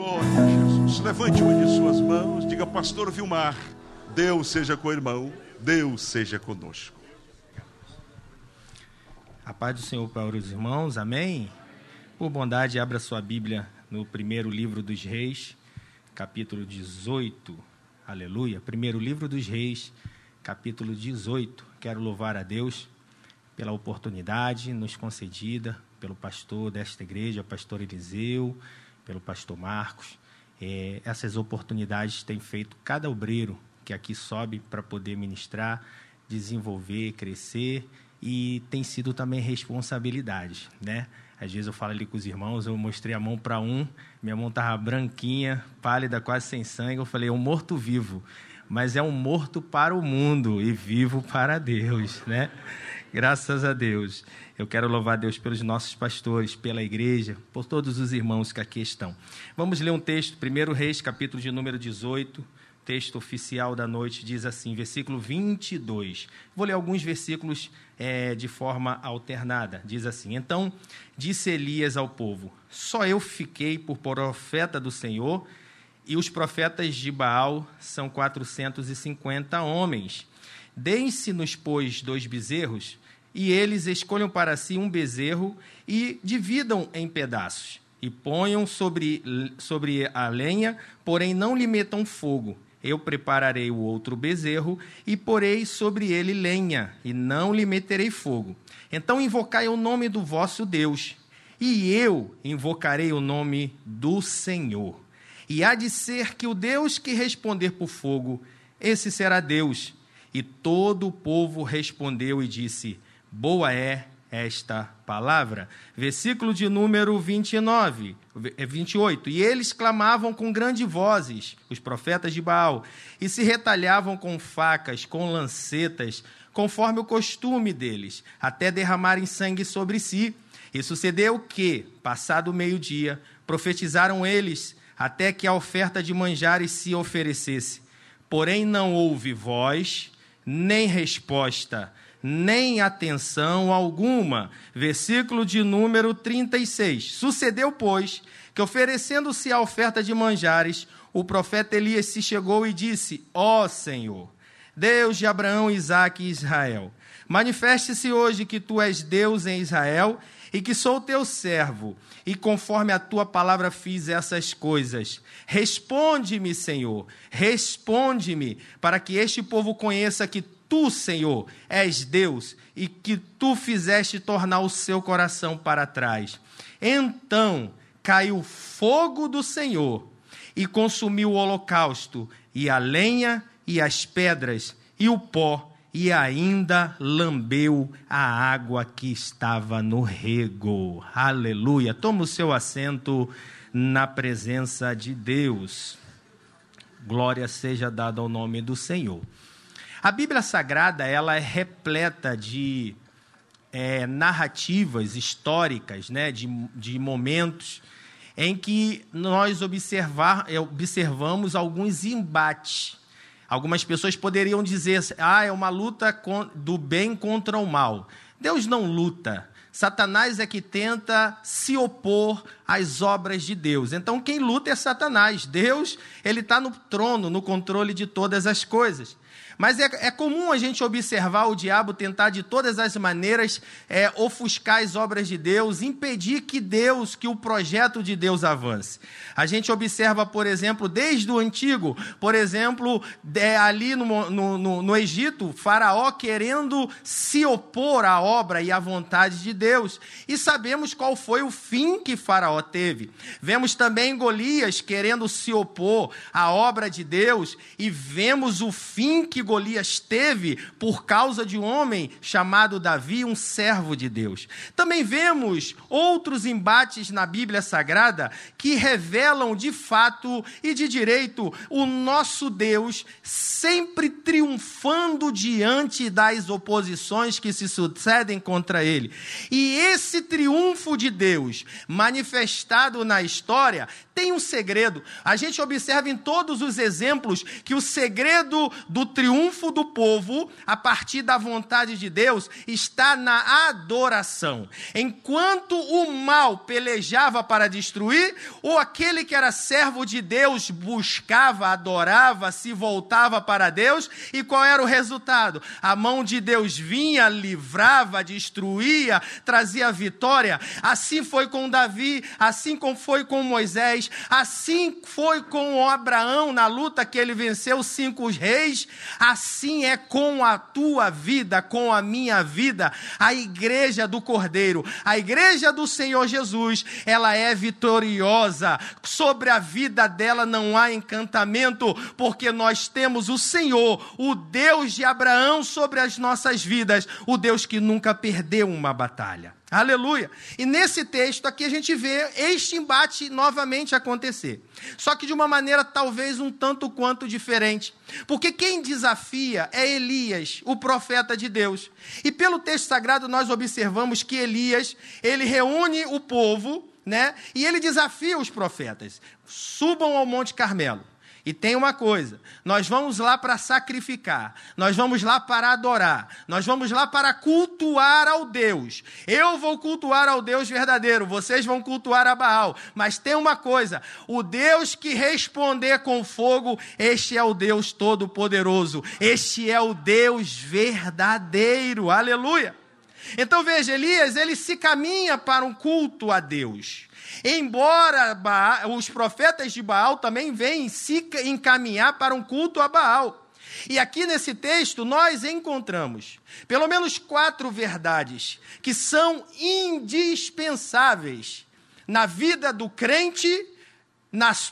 Glória a Jesus. Levante uma de suas mãos, diga, Pastor Vilmar, Deus seja com o irmão, Deus seja conosco. A paz do Senhor para os irmãos, amém? Por bondade, abra sua Bíblia no primeiro livro dos Reis, capítulo 18, aleluia. Primeiro livro dos Reis, capítulo 18. Quero louvar a Deus pela oportunidade nos concedida pelo pastor desta igreja, pastor Eliseu, pelo pastor Marcos. É, essas oportunidades têm feito cada obreiro que aqui sobe para poder ministrar, desenvolver, crescer e tem sido também responsabilidade, né? Às vezes eu falo ali com os irmãos, eu mostrei a mão para um, minha mão estava branquinha, pálida, quase sem sangue. Eu falei, é um morto-vivo, mas é um morto para o mundo e vivo para Deus, né? Graças a Deus. Eu quero louvar Deus pelos nossos pastores, pela igreja, por todos os irmãos que aqui estão. Vamos ler um texto, 1 Reis, capítulo de número 18, texto oficial da noite, diz assim, versículo 22. Vou ler alguns versículos é, de forma alternada. Diz assim: Então disse Elias ao povo: Só eu fiquei por profeta do Senhor, e os profetas de Baal são 450 homens. Deem-se-nos, pois, dois bezerros e eles escolham para si um bezerro e dividam em pedaços, e ponham sobre, sobre a lenha, porém não lhe metam fogo. Eu prepararei o outro bezerro e porei sobre ele lenha, e não lhe meterei fogo. Então invocai o nome do vosso Deus, e eu invocarei o nome do Senhor. E há de ser que o Deus que responder por fogo, esse será Deus. E todo o povo respondeu e disse: Boa é esta palavra. Versículo de número 29, 28. É, e eles clamavam com grandes vozes, os profetas de Baal, e se retalhavam com facas, com lancetas, conforme o costume deles, até derramarem sangue sobre si. E sucedeu que, passado o meio-dia, profetizaram eles até que a oferta de manjares se oferecesse. Porém, não houve voz, nem resposta nem atenção alguma. Versículo de número 36. Sucedeu, pois, que oferecendo-se a oferta de manjares, o profeta Elias se chegou e disse: Ó oh, Senhor, Deus de Abraão, Isaque e Israel, manifeste-se hoje que tu és Deus em Israel e que sou teu servo, e conforme a tua palavra fiz essas coisas. Responde-me, Senhor, responde-me, para que este povo conheça que tu, Senhor, és Deus e que tu fizeste tornar o seu coração para trás. Então caiu fogo do Senhor e consumiu o holocausto, e a lenha, e as pedras, e o pó, e ainda lambeu a água que estava no rego. Aleluia. Toma o seu assento na presença de Deus. Glória seja dada ao nome do Senhor. A Bíblia Sagrada ela é repleta de é, narrativas históricas, né, de, de momentos em que nós observar, é, observamos alguns embates. Algumas pessoas poderiam dizer, ah, é uma luta do bem contra o mal. Deus não luta. Satanás é que tenta se opor às obras de Deus. Então, quem luta é Satanás. Deus, ele está no trono, no controle de todas as coisas. Mas é, é, comum a gente observar o diabo tentar de todas as maneiras é, ofuscar as obras de Deus, impedir que Deus, que o projeto de Deus avance. A gente observa, por exemplo, desde o antigo, por exemplo, é, ali no, no, no, no Egito, Faraó querendo se opor à obra e à vontade de Deus. E sabemos qual foi o fim que Faraó teve. Vemos também Golias querendo se opor à obra de Deus e vemos o fim que Golias teve por causa de um homem chamado Davi, um servo de Deus. Também vemos outros embates na Bíblia Sagrada que revelam de fato e de direito o nosso Deus sempre triunfando diante das oposições que se sucedem contra ele. E esse triunfo de Deus manifestado na história tem um segredo. A gente observa em todos os exemplos que o segredo do triunfo do povo, a partir da vontade de Deus, está na adoração. Enquanto o mal pelejava para destruir, ou aquele que era servo de Deus buscava, adorava, se voltava para Deus, e qual era o resultado? A mão de Deus vinha, livrava, destruía, trazia vitória. Assim foi com Davi, assim foi com Moisés, assim foi com Abraão na luta que ele venceu cinco reis, assim é com a tua vida, com a minha vida, a igreja do Cordeiro, a igreja do Senhor Jesus, ela é vitoriosa. Sobre a vida dela não há encantamento, porque nós temos o Senhor, o Deus de Abraão sobre as nossas vidas, o Deus que nunca perdeu uma batalha. Aleluia. E nesse texto aqui a gente vê este embate novamente acontecer. Só que de uma maneira talvez um tanto quanto diferente. Porque quem desafia é Elias, o profeta de Deus. E pelo texto sagrado nós observamos que Elias, ele reúne o povo, né? E ele desafia os profetas. Subam ao Monte Carmelo. E tem uma coisa: nós vamos lá para sacrificar, nós vamos lá para adorar, nós vamos lá para cultuar ao Deus. Eu vou cultuar ao Deus verdadeiro, vocês vão cultuar a Baal. Mas tem uma coisa: o Deus que responder com fogo, este é o Deus Todo-Poderoso, este é o Deus verdadeiro. Aleluia! Então veja, Elias, ele se caminha para um culto a Deus. Embora Baal, os profetas de Baal também vêm se encaminhar para um culto a Baal. E aqui nesse texto nós encontramos pelo menos quatro verdades que são indispensáveis na vida do crente,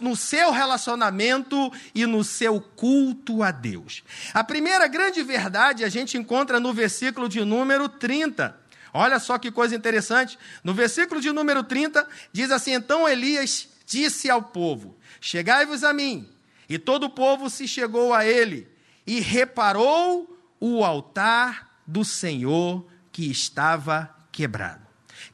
no seu relacionamento e no seu culto a Deus. A primeira grande verdade a gente encontra no versículo de número 30. Olha só que coisa interessante. No versículo de número 30, diz assim: Então Elias disse ao povo: Chegai-vos a mim. E todo o povo se chegou a ele e reparou o altar do Senhor que estava quebrado.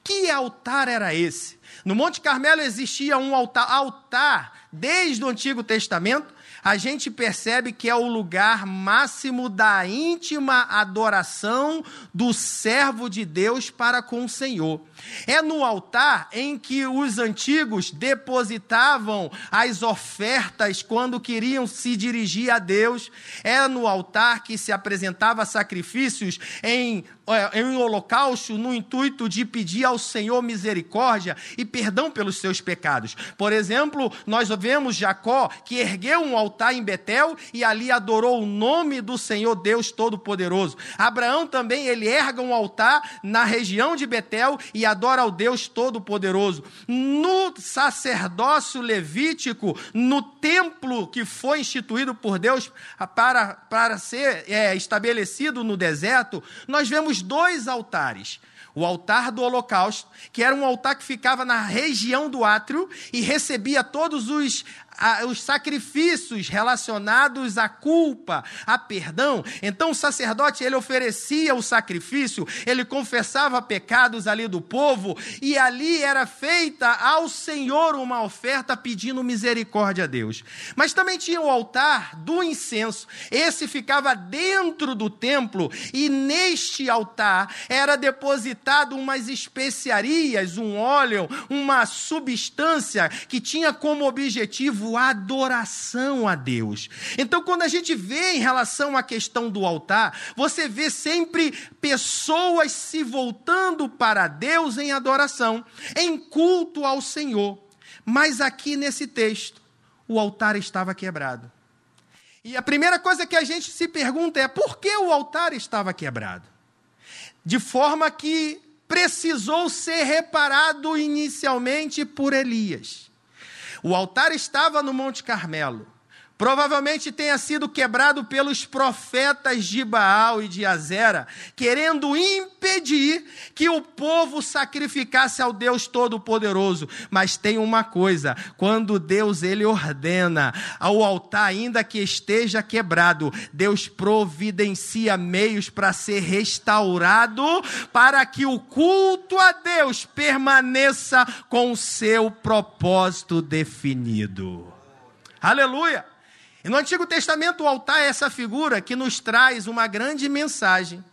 Que altar era esse? No Monte Carmelo existia um altar, altar desde o Antigo Testamento a gente percebe que é o lugar máximo da íntima adoração do servo de Deus para com o Senhor. É no altar em que os antigos depositavam as ofertas quando queriam se dirigir a Deus. É no altar que se apresentava sacrifícios em é, em holocausto no intuito de pedir ao Senhor misericórdia e perdão pelos seus pecados. Por exemplo, nós vemos Jacó que ergueu um altar em Betel e ali adorou o nome do Senhor Deus Todo-Poderoso. Abraão também ele erga um altar na região de Betel e adora ao Deus Todo-Poderoso. No sacerdócio levítico, no templo que foi instituído por Deus para, para ser é, estabelecido no deserto, nós vemos dois altares. O altar do holocausto, que era um altar que ficava na região do átrio e recebia todos os a, os sacrifícios relacionados à culpa, a perdão. Então o sacerdote ele oferecia o sacrifício, ele confessava pecados ali do povo e ali era feita ao Senhor uma oferta pedindo misericórdia a Deus. Mas também tinha o altar do incenso. Esse ficava dentro do templo e neste altar era depositado umas especiarias, um óleo, uma substância que tinha como objetivo adoração a Deus. Então, quando a gente vê em relação à questão do altar, você vê sempre pessoas se voltando para Deus em adoração, em culto ao Senhor. Mas aqui nesse texto, o altar estava quebrado. E a primeira coisa que a gente se pergunta é por que o altar estava quebrado? De forma que precisou ser reparado inicialmente por Elias. O altar estava no Monte Carmelo, provavelmente tenha sido quebrado pelos profetas de Baal e de Azera, querendo impedir que o povo sacrificasse ao Deus Todo-Poderoso. Mas tem uma coisa: quando Deus ele ordena ao altar, ainda que esteja quebrado, Deus providencia meios para ser restaurado, para que o culto a Deus permaneça com o seu propósito definido. Aleluia! E no Antigo Testamento, o altar é essa figura que nos traz uma grande mensagem.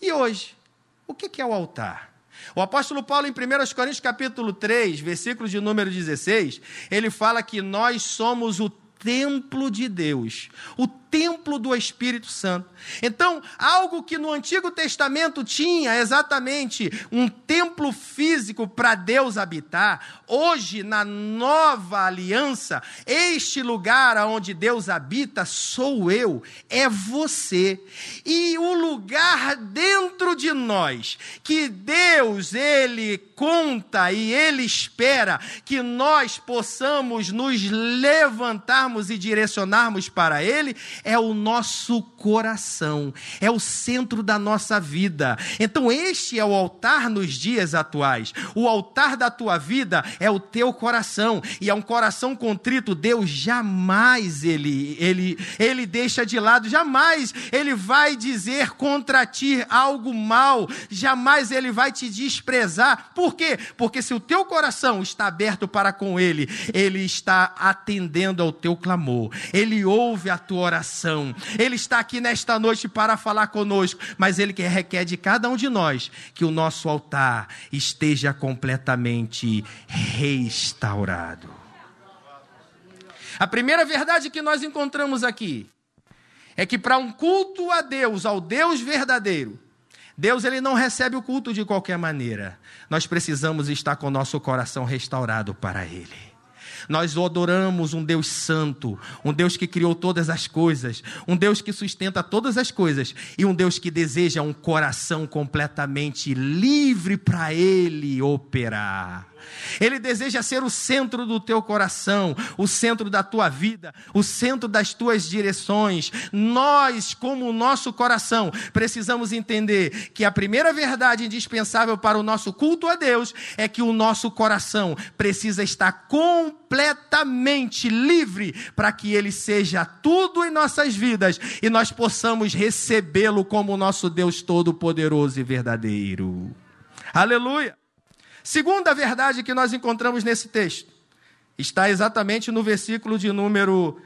E hoje, o que é o altar? O apóstolo Paulo, em 1 Coríntios capítulo 3, versículo de número 16, ele fala que nós somos o templo de Deus, o templo do Espírito Santo. Então, algo que no Antigo Testamento tinha exatamente um templo físico para Deus habitar, hoje, na nova aliança, este lugar onde Deus habita sou eu, é você. E o lugar dentro de nós, que Deus, Ele conta e Ele espera que nós possamos nos levantarmos e direcionarmos para Ele, é o nosso coração, é o centro da nossa vida. Então, este é o altar nos dias atuais. O altar da tua vida é o teu coração, e é um coração contrito. Deus jamais ele, ele, ele deixa de lado, jamais ele vai dizer contra ti algo mal, jamais ele vai te desprezar. Por quê? Porque se o teu coração está aberto para com ele, ele está atendendo ao teu clamor, ele ouve a tua oração, ele está aqui nesta noite para falar conosco, mas Ele que requer de cada um de nós que o nosso altar esteja completamente restaurado. A primeira verdade que nós encontramos aqui é que para um culto a Deus, ao Deus verdadeiro, Deus ele não recebe o culto de qualquer maneira. Nós precisamos estar com o nosso coração restaurado para Ele. Nós adoramos um Deus santo, um Deus que criou todas as coisas, um Deus que sustenta todas as coisas e um Deus que deseja um coração completamente livre para Ele operar. Ele deseja ser o centro do teu coração, o centro da tua vida, o centro das tuas direções. Nós, como o nosso coração, precisamos entender que a primeira verdade indispensável para o nosso culto a Deus é que o nosso coração precisa estar completamente livre para que ele seja tudo em nossas vidas e nós possamos recebê-lo como nosso Deus todo-poderoso e verdadeiro. Aleluia! Segunda verdade que nós encontramos nesse texto está exatamente no versículo de número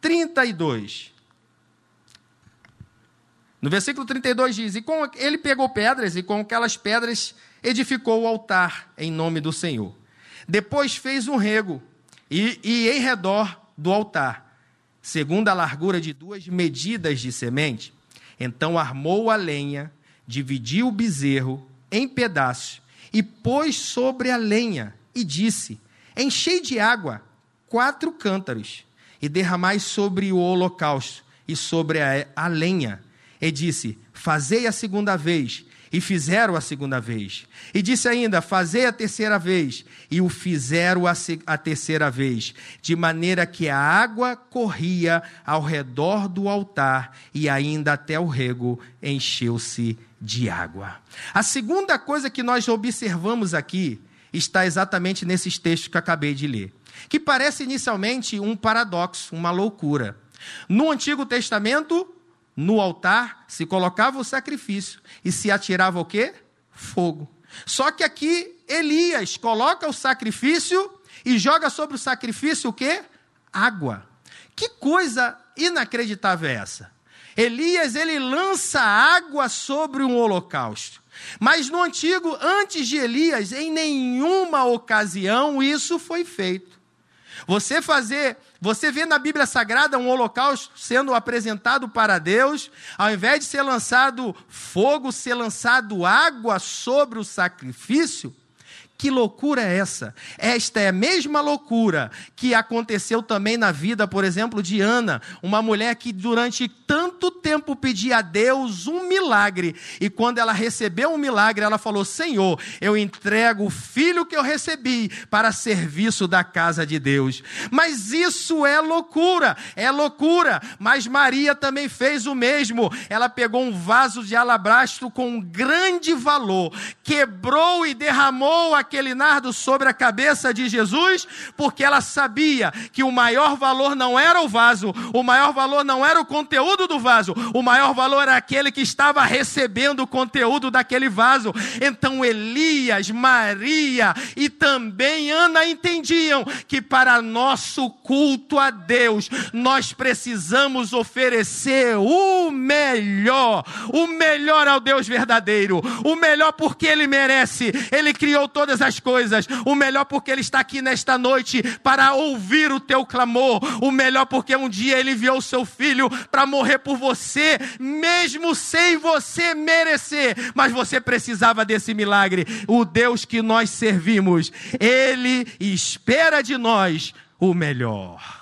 32. No versículo 32 diz: E com ele pegou pedras, e com aquelas pedras edificou o altar em nome do Senhor. Depois fez um rego, e, e em redor do altar, segundo a largura de duas medidas de semente. Então armou a lenha, dividiu o bezerro em pedaços e pôs sobre a lenha, e disse: Enchei de água quatro cântaros, e derramai sobre o holocausto e sobre a, a lenha. E disse: Fazei a segunda vez. E fizeram a segunda vez. E disse ainda: Fazei a terceira vez. E o fizeram a, a terceira vez. De maneira que a água corria ao redor do altar, e ainda até o rego encheu-se de água. A segunda coisa que nós observamos aqui está exatamente nesses textos que acabei de ler, que parece inicialmente um paradoxo, uma loucura. No Antigo Testamento, no altar se colocava o sacrifício e se atirava o quê? Fogo. Só que aqui Elias coloca o sacrifício e joga sobre o sacrifício o quê? Água. Que coisa inacreditável é essa? Elias ele lança água sobre um holocausto. Mas no antigo, antes de Elias, em nenhuma ocasião isso foi feito. Você fazer, você vê na Bíblia Sagrada um holocausto sendo apresentado para Deus, ao invés de ser lançado fogo, ser lançado água sobre o sacrifício, que loucura é essa? Esta é a mesma loucura que aconteceu também na vida, por exemplo, de Ana, uma mulher que durante tanto tempo pedia a Deus um milagre. E quando ela recebeu um milagre, ela falou: Senhor, eu entrego o filho que eu recebi para serviço da casa de Deus. Mas isso é loucura, é loucura. Mas Maria também fez o mesmo. Ela pegou um vaso de alabastro com um grande valor, quebrou e derramou aquele nardo sobre a cabeça de Jesus, porque ela sabia que o maior valor não era o vaso, o maior valor não era o conteúdo do vaso, o maior valor era aquele que estava recebendo o conteúdo daquele vaso. Então Elias, Maria e também Ana entendiam que para nosso culto a Deus, nós precisamos oferecer o melhor, o melhor ao Deus verdadeiro, o melhor porque Ele merece, Ele criou todas as coisas, o melhor porque Ele está aqui nesta noite para ouvir o teu clamor, o melhor porque um dia Ele enviou o seu filho para morrer por você, mesmo sem você merecer, mas você precisava desse milagre. O Deus que nós servimos, Ele espera de nós o melhor.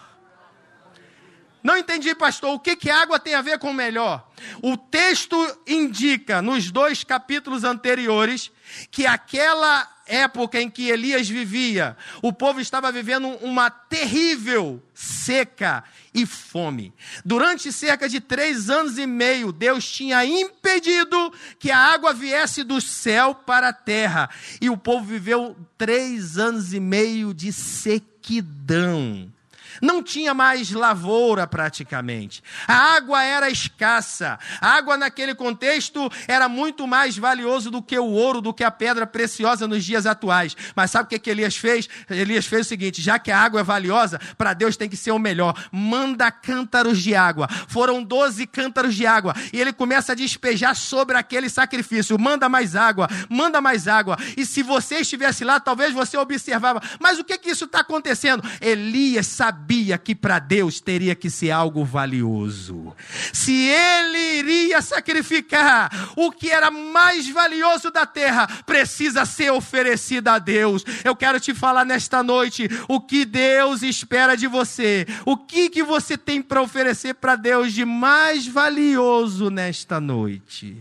Não entendi, pastor, o que, que água tem a ver com melhor? O texto indica, nos dois capítulos anteriores, que aquela época em que Elias vivia, o povo estava vivendo uma terrível seca e fome. Durante cerca de três anos e meio, Deus tinha impedido que a água viesse do céu para a terra. E o povo viveu três anos e meio de sequidão. Não tinha mais lavoura praticamente. A água era escassa. A água naquele contexto era muito mais valioso do que o ouro, do que a pedra preciosa nos dias atuais. Mas sabe o que, que Elias fez? Elias fez o seguinte: já que a água é valiosa, para Deus tem que ser o melhor. Manda cântaros de água. Foram doze cântaros de água. E ele começa a despejar sobre aquele sacrifício. Manda mais água, manda mais água. E se você estivesse lá, talvez você observava. Mas o que, que isso está acontecendo? Elias sabia sabia que para Deus teria que ser algo valioso. Se ele iria sacrificar o que era mais valioso da terra, precisa ser oferecido a Deus. Eu quero te falar nesta noite o que Deus espera de você. O que que você tem para oferecer para Deus de mais valioso nesta noite?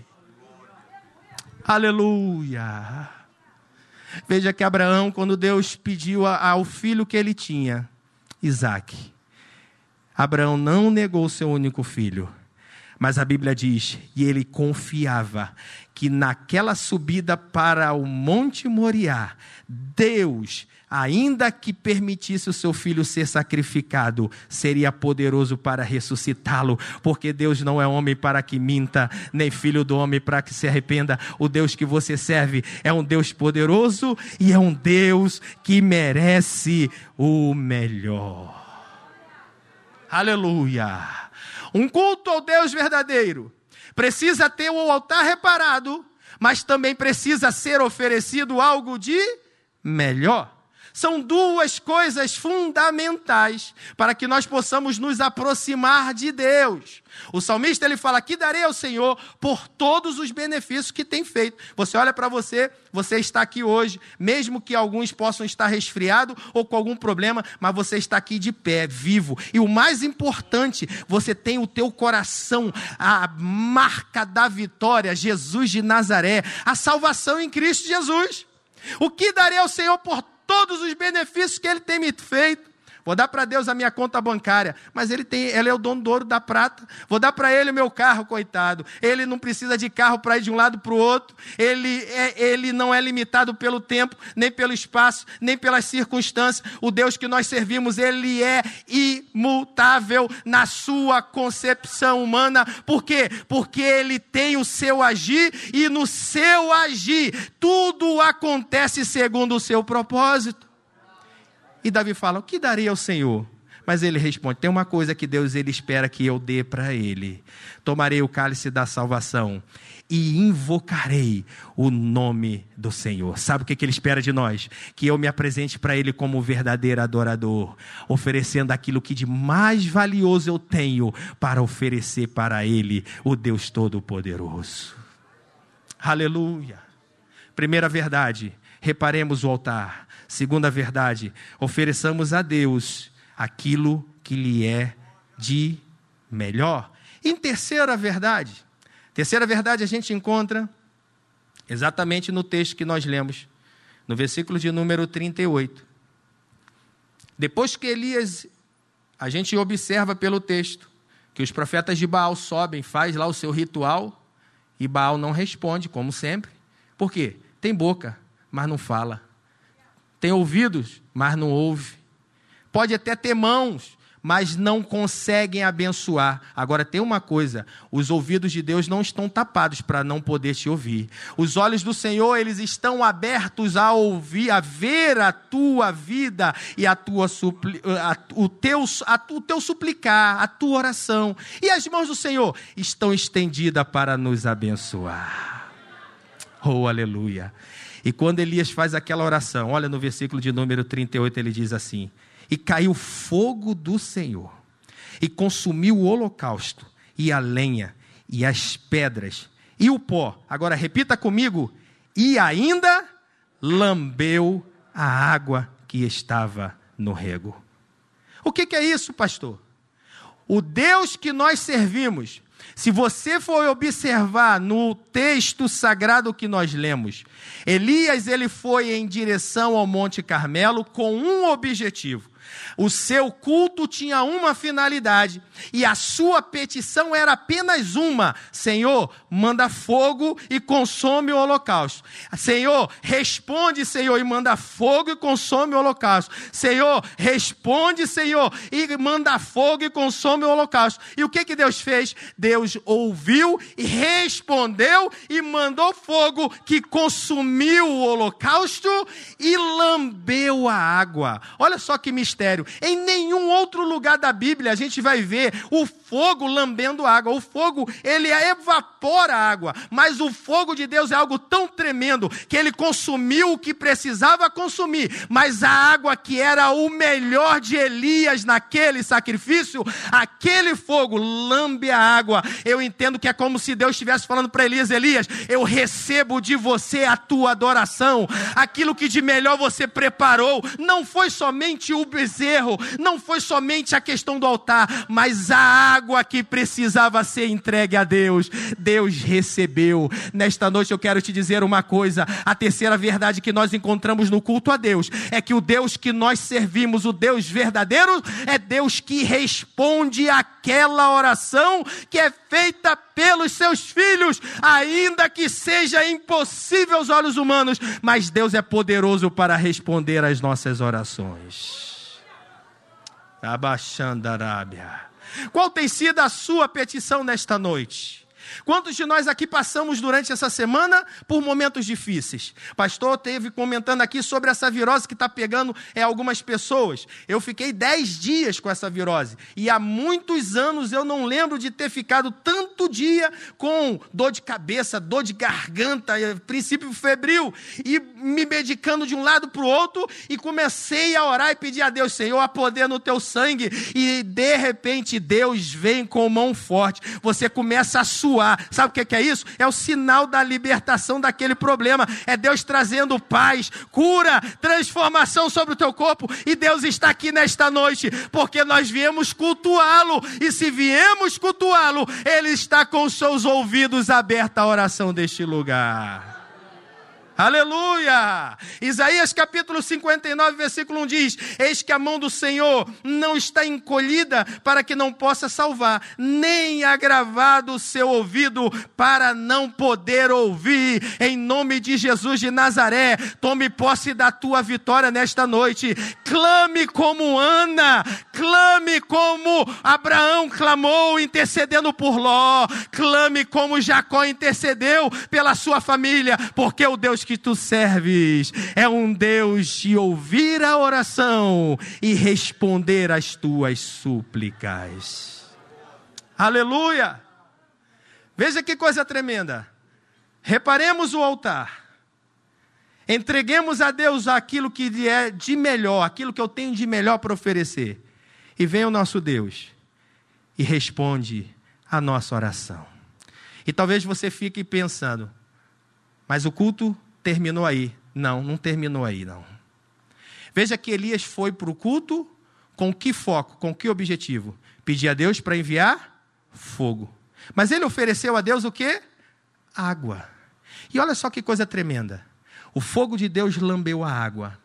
Aleluia. Veja que Abraão, quando Deus pediu ao filho que ele tinha, Isaac. Abraão não negou seu único filho, mas a Bíblia diz, e ele confiava que naquela subida para o Monte Moriá, Deus, ainda que permitisse o seu filho ser sacrificado, seria poderoso para ressuscitá-lo, porque Deus não é homem para que minta, nem filho do homem para que se arrependa. O Deus que você serve é um Deus poderoso e é um Deus que merece o melhor. Aleluia! Um culto ao Deus verdadeiro precisa ter o altar reparado, mas também precisa ser oferecido algo de melhor. São duas coisas fundamentais para que nós possamos nos aproximar de Deus. O salmista ele fala: "Que darei ao Senhor por todos os benefícios que tem feito". Você olha para você, você está aqui hoje, mesmo que alguns possam estar resfriado ou com algum problema, mas você está aqui de pé, vivo. E o mais importante, você tem o teu coração, a marca da vitória, Jesus de Nazaré, a salvação em Cristo Jesus. O que darei ao Senhor por todos os benefícios que Ele tem me feito. Vou dar para Deus a minha conta bancária, mas ele tem, ele é o dono do ouro da prata. Vou dar para ele o meu carro, coitado. Ele não precisa de carro para ir de um lado para o outro. Ele, é, ele não é limitado pelo tempo, nem pelo espaço, nem pelas circunstâncias. O Deus que nós servimos, ele é imutável na sua concepção humana. Por quê? Porque ele tem o seu agir e no seu agir tudo acontece segundo o seu propósito. E Davi fala: O que daria ao Senhor? Mas ele responde: Tem uma coisa que Deus ele espera que eu dê para ele. Tomarei o cálice da salvação e invocarei o nome do Senhor. Sabe o que, que ele espera de nós? Que eu me apresente para ele como verdadeiro adorador, oferecendo aquilo que de mais valioso eu tenho para oferecer para ele, o Deus Todo-Poderoso. Aleluia. Primeira verdade, reparemos o altar. Segunda verdade, ofereçamos a Deus aquilo que lhe é de melhor. Em terceira verdade, terceira verdade a gente encontra exatamente no texto que nós lemos, no versículo de número 38. Depois que Elias, a gente observa pelo texto, que os profetas de Baal sobem, faz lá o seu ritual, e Baal não responde, como sempre. Por quê? Tem boca, mas não fala. Tem ouvidos, mas não ouve. Pode até ter mãos, mas não conseguem abençoar. Agora tem uma coisa: os ouvidos de Deus não estão tapados para não poder te ouvir. Os olhos do Senhor, eles estão abertos a ouvir, a ver a tua vida e a tua supli, a, o, teu, a, o teu suplicar, a tua oração. E as mãos do Senhor estão estendidas para nos abençoar. Oh, aleluia. E quando Elias faz aquela oração, olha no versículo de número 38, ele diz assim: e caiu fogo do Senhor, e consumiu o holocausto, e a lenha, e as pedras, e o pó. Agora repita comigo: e ainda lambeu a água que estava no rego. O que, que é isso, pastor? O Deus que nós servimos se você for observar no texto sagrado que nós lemos, Elias ele foi em direção ao Monte Carmelo com um objetivo: o seu culto tinha uma finalidade e a sua petição era apenas uma: Senhor, manda fogo e consome o holocausto. Senhor, responde, Senhor, e manda fogo e consome o holocausto. Senhor, responde, Senhor, e manda fogo e consome o holocausto. E o que que Deus fez? Deus ouviu e respondeu e mandou fogo que consumiu o holocausto e lambeu a água. Olha só que mistério. Em nenhum outro lugar da Bíblia a gente vai ver o fogo lambendo água. O fogo, ele evapora a água. Mas o fogo de Deus é algo tão tremendo que ele consumiu o que precisava consumir. Mas a água que era o melhor de Elias naquele sacrifício, aquele fogo lambe a água. Eu entendo que é como se Deus estivesse falando para Elias: Elias, eu recebo de você a tua adoração. Aquilo que de melhor você preparou não foi somente o bezerro erro não foi somente a questão do altar, mas a água que precisava ser entregue a Deus. Deus recebeu. Nesta noite eu quero te dizer uma coisa: a terceira verdade que nós encontramos no culto a Deus é que o Deus que nós servimos, o Deus verdadeiro, é Deus que responde aquela oração que é feita pelos seus filhos, ainda que seja impossível aos olhos humanos, mas Deus é poderoso para responder às nossas orações. Abaixandarábia. Qual tem sido a sua petição nesta noite? Quantos de nós aqui passamos durante essa semana por momentos difíceis? Pastor teve comentando aqui sobre essa virose que está pegando é, algumas pessoas. Eu fiquei dez dias com essa virose. E há muitos anos eu não lembro de ter ficado tanto dia com dor de cabeça, dor de garganta, eh, princípio febril. E me medicando de um lado para o outro. E comecei a orar e pedir a Deus, Senhor, a poder no teu sangue. E de repente Deus vem com mão forte. Você começa a suar Sabe o que é isso? É o sinal da libertação daquele problema. É Deus trazendo paz, cura, transformação sobre o teu corpo. E Deus está aqui nesta noite, porque nós viemos cultuá-lo. E se viemos cultuá-lo, Ele está com seus ouvidos abertos à oração deste lugar. Aleluia! Isaías capítulo 59, versículo 1 diz: Eis que a mão do Senhor não está encolhida para que não possa salvar, nem agravado o seu ouvido para não poder ouvir. Em nome de Jesus de Nazaré, tome posse da tua vitória nesta noite. Clame como Ana, clame como Abraão clamou, intercedendo por Ló, clame como Jacó intercedeu pela sua família, porque o Deus que tu serves é um Deus de ouvir a oração e responder às tuas súplicas. Aleluia! Veja que coisa tremenda. Reparemos o altar. Entreguemos a Deus aquilo que é de melhor, aquilo que eu tenho de melhor para oferecer. E vem o nosso Deus e responde a nossa oração. E talvez você fique pensando, mas o culto terminou aí. Não, não terminou aí, não. Veja que Elias foi para o culto com que foco, com que objetivo? Pedir a Deus para enviar fogo. Mas ele ofereceu a Deus o que? Água. E olha só que coisa tremenda. O fogo de Deus lambeu a água.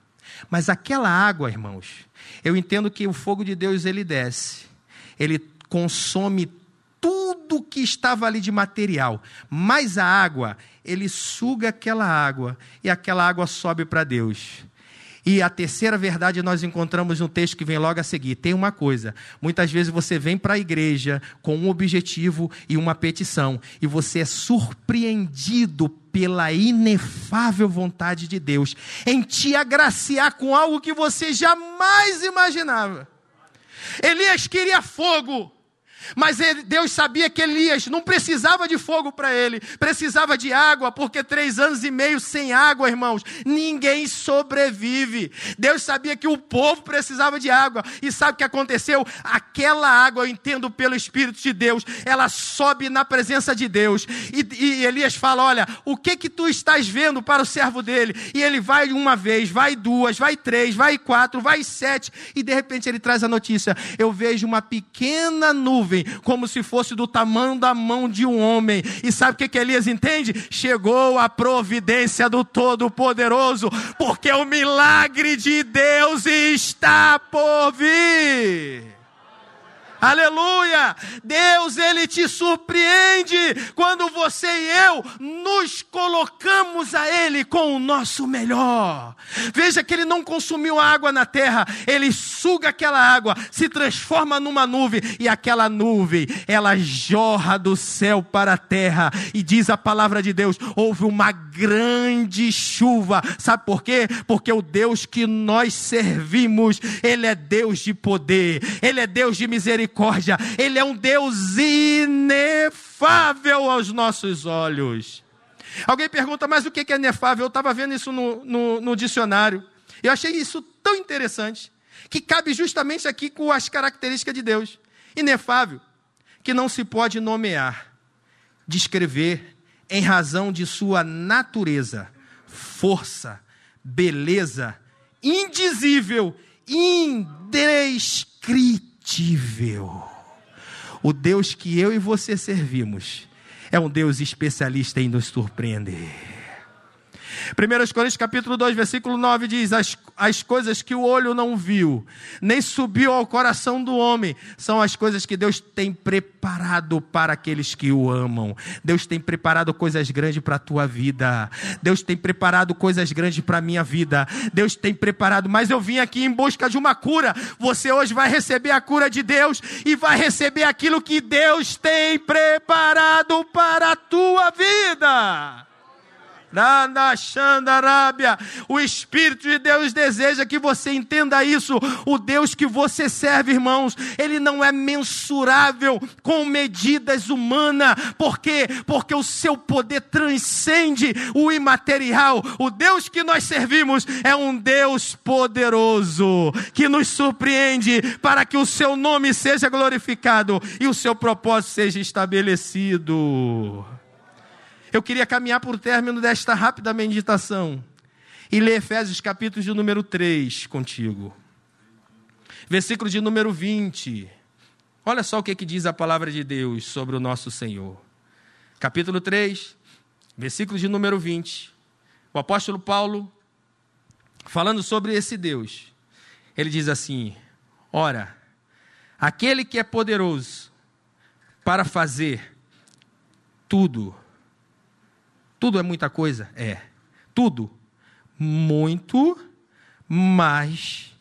Mas aquela água, irmãos, eu entendo que o fogo de Deus ele desce. Ele consome tudo que estava ali de material. Mas a água, ele suga aquela água e aquela água sobe para Deus. E a terceira verdade nós encontramos no texto que vem logo a seguir. Tem uma coisa: muitas vezes você vem para a igreja com um objetivo e uma petição, e você é surpreendido pela inefável vontade de Deus em te agraciar com algo que você jamais imaginava. Elias queria fogo. Mas ele, Deus sabia que Elias não precisava de fogo para ele, precisava de água, porque três anos e meio sem água, irmãos, ninguém sobrevive. Deus sabia que o povo precisava de água, e sabe o que aconteceu? Aquela água, eu entendo pelo Espírito de Deus, ela sobe na presença de Deus, e, e Elias fala: Olha, o que que tu estás vendo para o servo dele? E ele vai uma vez, vai duas, vai três, vai quatro, vai sete, e de repente ele traz a notícia: Eu vejo uma pequena nuvem nuvem, como se fosse do tamanho da mão de um homem. E sabe o que, que Elias entende? Chegou a providência do Todo-Poderoso, porque o milagre de Deus está por vir. Aleluia! Deus, ele te surpreende quando você e eu nos colocamos a ele com o nosso melhor. Veja que ele não consumiu água na terra, ele suga aquela água, se transforma numa nuvem e aquela nuvem, ela jorra do céu para a terra e diz a palavra de Deus: houve uma grande chuva. Sabe por quê? Porque o Deus que nós servimos, ele é Deus de poder, ele é Deus de misericórdia misericórdia, Ele é um Deus inefável aos nossos olhos. Alguém pergunta, mas o que é inefável? Eu estava vendo isso no, no, no dicionário. Eu achei isso tão interessante, que cabe justamente aqui com as características de Deus. Inefável, que não se pode nomear, descrever, em razão de sua natureza, força, beleza, indizível, indescritível indescritível. O Deus que eu e você servimos é um Deus especialista em nos surpreender. 1 Coríntios capítulo 2, versículo 9 diz: as, as coisas que o olho não viu, nem subiu ao coração do homem, são as coisas que Deus tem preparado para aqueles que o amam. Deus tem preparado coisas grandes para a tua vida. Deus tem preparado coisas grandes para a minha vida. Deus tem preparado, mas eu vim aqui em busca de uma cura. Você hoje vai receber a cura de Deus e vai receber aquilo que Deus tem preparado para a tua vida. O Espírito de Deus deseja que você entenda isso. O Deus que você serve, irmãos, ele não é mensurável com medidas humanas. Por quê? Porque o seu poder transcende o imaterial. O Deus que nós servimos é um Deus poderoso, que nos surpreende para que o seu nome seja glorificado e o seu propósito seja estabelecido. Eu queria caminhar por término desta rápida meditação e ler Efésios capítulo de número 3 contigo. Versículo de número 20. Olha só o que, que diz a palavra de Deus sobre o nosso Senhor. Capítulo 3, versículo de número 20. O apóstolo Paulo, falando sobre esse Deus, ele diz assim: Ora, aquele que é poderoso para fazer tudo tudo é muita coisa? É. Tudo. Muito mais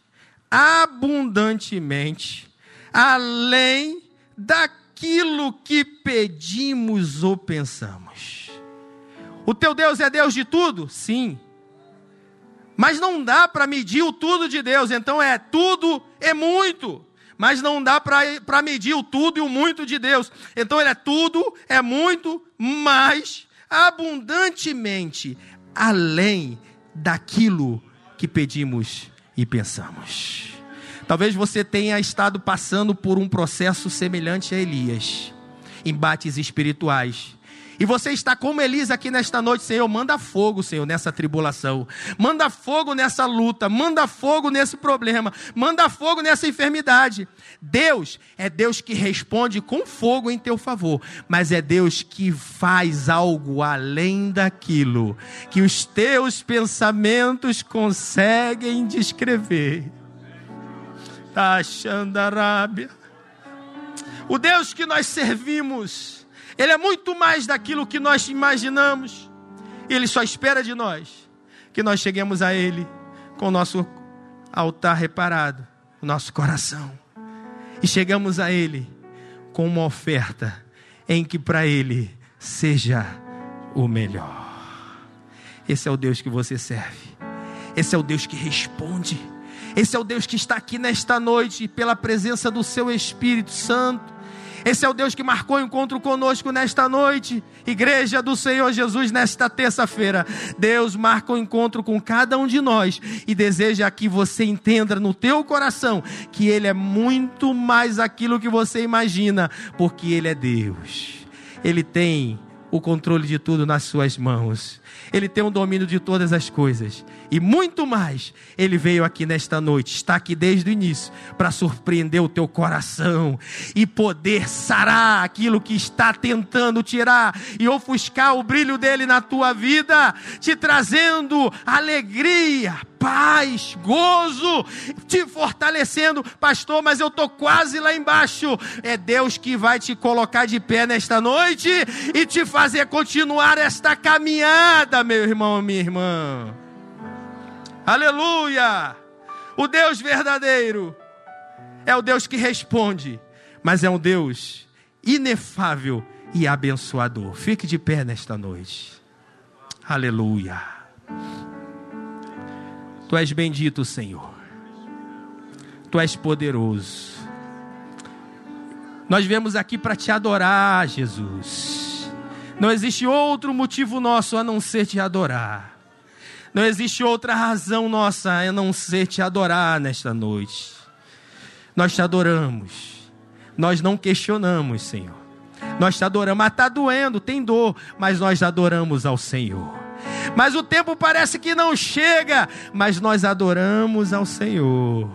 abundantemente além daquilo que pedimos ou pensamos. O teu Deus é Deus de tudo? Sim. Mas não dá para medir o tudo de Deus, então é tudo é muito. Mas não dá para medir o tudo e o muito de Deus. Então ele é tudo, é muito, mais abundantemente além daquilo que pedimos e pensamos. Talvez você tenha estado passando por um processo semelhante a Elias, embates espirituais. E você está como Elisa aqui nesta noite, Senhor, manda fogo, Senhor, nessa tribulação. Manda fogo nessa luta, manda fogo nesse problema, manda fogo nessa enfermidade. Deus é Deus que responde com fogo em teu favor, mas é Deus que faz algo além daquilo que os teus pensamentos conseguem descrever. Taxandarábia. O Deus que nós servimos ele é muito mais daquilo que nós imaginamos. Ele só espera de nós que nós cheguemos a Ele com o nosso altar reparado, o nosso coração. E chegamos a Ele com uma oferta em que para Ele seja o melhor. Esse é o Deus que você serve. Esse é o Deus que responde. Esse é o Deus que está aqui nesta noite pela presença do seu Espírito Santo esse é o Deus que marcou o encontro conosco nesta noite. Igreja do Senhor Jesus, nesta terça-feira. Deus marca o encontro com cada um de nós e deseja que você entenda no teu coração que Ele é muito mais aquilo que você imagina, porque Ele é Deus. Ele tem o controle de tudo nas suas mãos. Ele tem o domínio de todas as coisas. E muito mais, Ele veio aqui nesta noite, está aqui desde o início, para surpreender o teu coração e poder sarar aquilo que está tentando tirar e ofuscar o brilho dele na tua vida, te trazendo alegria, paz, gozo, te fortalecendo, pastor. Mas eu estou quase lá embaixo. É Deus que vai te colocar de pé nesta noite e te fazer continuar esta caminhada, meu irmão, minha irmã. Aleluia! O Deus verdadeiro é o Deus que responde, mas é um Deus inefável e abençoador. Fique de pé nesta noite. Aleluia. Tu és bendito, Senhor. Tu és poderoso. Nós viemos aqui para te adorar, Jesus. Não existe outro motivo nosso a não ser te adorar. Não existe outra razão nossa a não ser te adorar nesta noite. Nós te adoramos. Nós não questionamos, Senhor. Nós te adoramos. Mas está doendo, tem dor, mas nós adoramos ao Senhor. Mas o tempo parece que não chega, mas nós adoramos ao Senhor.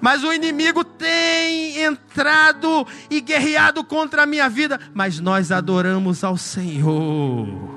Mas o inimigo tem entrado e guerreado contra a minha vida, mas nós adoramos ao Senhor.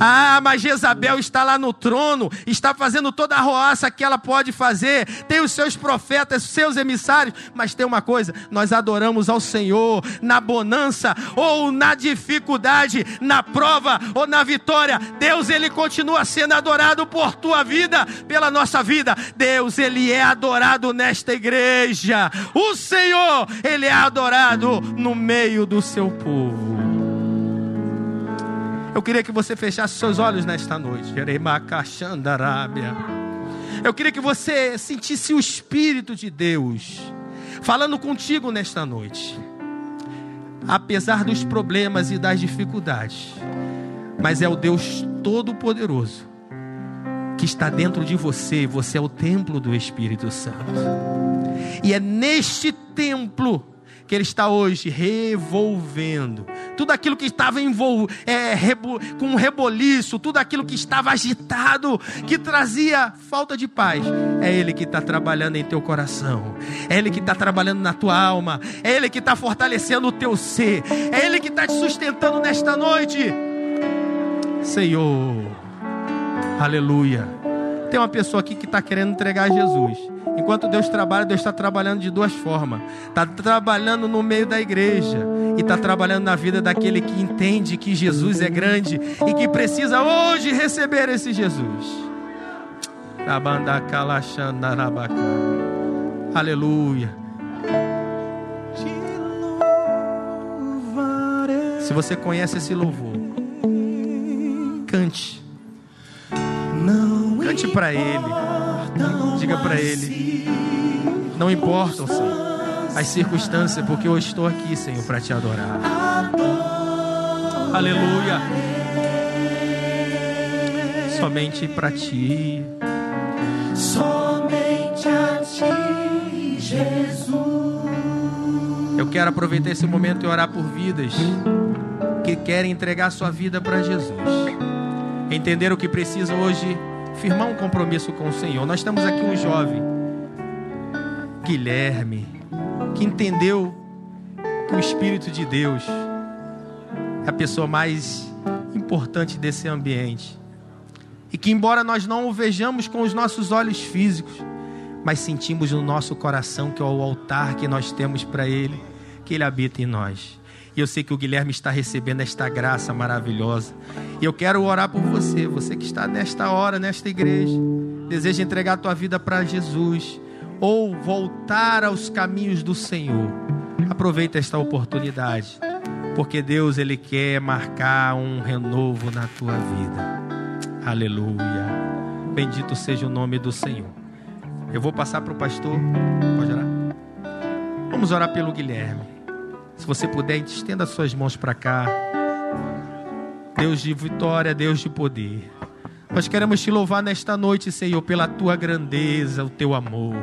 Ah, mas Jezabel está lá no trono, está fazendo toda a roaça que ela pode fazer, tem os seus profetas, seus emissários, mas tem uma coisa: nós adoramos ao Senhor na bonança ou na dificuldade, na prova ou na vitória. Deus, Ele continua sendo adorado por tua vida, pela nossa vida. Deus, Ele é adorado nesta igreja. O Senhor, Ele é adorado no meio do seu povo. Eu queria que você fechasse seus olhos nesta noite. Eu queria que você sentisse o Espírito de Deus falando contigo nesta noite. Apesar dos problemas e das dificuldades, mas é o Deus Todo-Poderoso que está dentro de você. Você é o templo do Espírito Santo. E é neste templo que Ele está hoje revolvendo. Tudo aquilo que estava envol... é, rebo... com um reboliço, tudo aquilo que estava agitado, que trazia falta de paz, é Ele que está trabalhando em teu coração, é Ele que está trabalhando na tua alma, é Ele que está fortalecendo o teu ser, é Ele que está te sustentando nesta noite. Senhor, aleluia. Tem uma pessoa aqui que está querendo entregar a Jesus. Enquanto Deus trabalha, Deus está trabalhando de duas formas. Está trabalhando no meio da igreja e está trabalhando na vida daquele que entende que Jesus é grande e que precisa hoje receber esse Jesus. Aleluia. Se você conhece esse louvor, cante. Cante para Ele. Diga para Ele. Não importam, Senhor, as circunstâncias, porque eu estou aqui, Senhor, para te adorar. Aleluia. Somente para ti. Somente a ti, Jesus. Eu quero aproveitar esse momento e orar por vidas que querem entregar sua vida para Jesus, entenderam que precisam hoje firmar um compromisso com o Senhor. Nós temos aqui um jovem, Guilherme, que entendeu que o Espírito de Deus é a pessoa mais importante desse ambiente. E que, embora nós não o vejamos com os nossos olhos físicos, mas sentimos no nosso coração que é o altar que nós temos para Ele, que Ele habita em nós. E eu sei que o Guilherme está recebendo esta graça maravilhosa. E eu quero orar por você, você que está nesta hora, nesta igreja, deseja entregar a tua vida para Jesus ou voltar aos caminhos do Senhor. Aproveita esta oportunidade, porque Deus ele quer marcar um renovo na tua vida. Aleluia. Bendito seja o nome do Senhor. Eu vou passar para o pastor. Pode orar? Vamos orar pelo Guilherme. Se você puder, estenda suas mãos para cá. Deus de vitória, Deus de poder. Nós queremos te louvar nesta noite, Senhor, pela tua grandeza, o teu amor.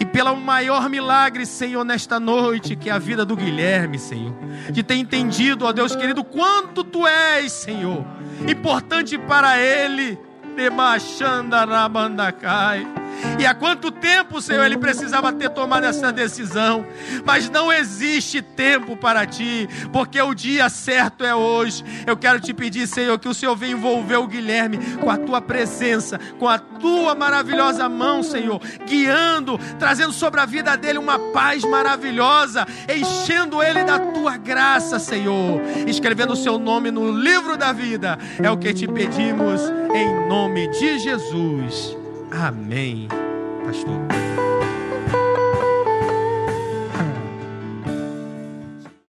E pelo maior milagre, Senhor, nesta noite, que é a vida do Guilherme, Senhor. De ter entendido, ó Deus querido, quanto tu és, Senhor, importante para ele. Demachandarabandacai e há quanto tempo, Senhor, ele precisava ter tomado essa decisão. Mas não existe tempo para ti, porque o dia certo é hoje. Eu quero te pedir, Senhor, que o Senhor venha envolver o Guilherme com a tua presença, com a tua maravilhosa mão, Senhor, guiando, trazendo sobre a vida dele uma paz maravilhosa, enchendo ele da tua graça, Senhor, escrevendo o seu nome no livro da vida. É o que te pedimos em nome de Jesus. Amém, pastor.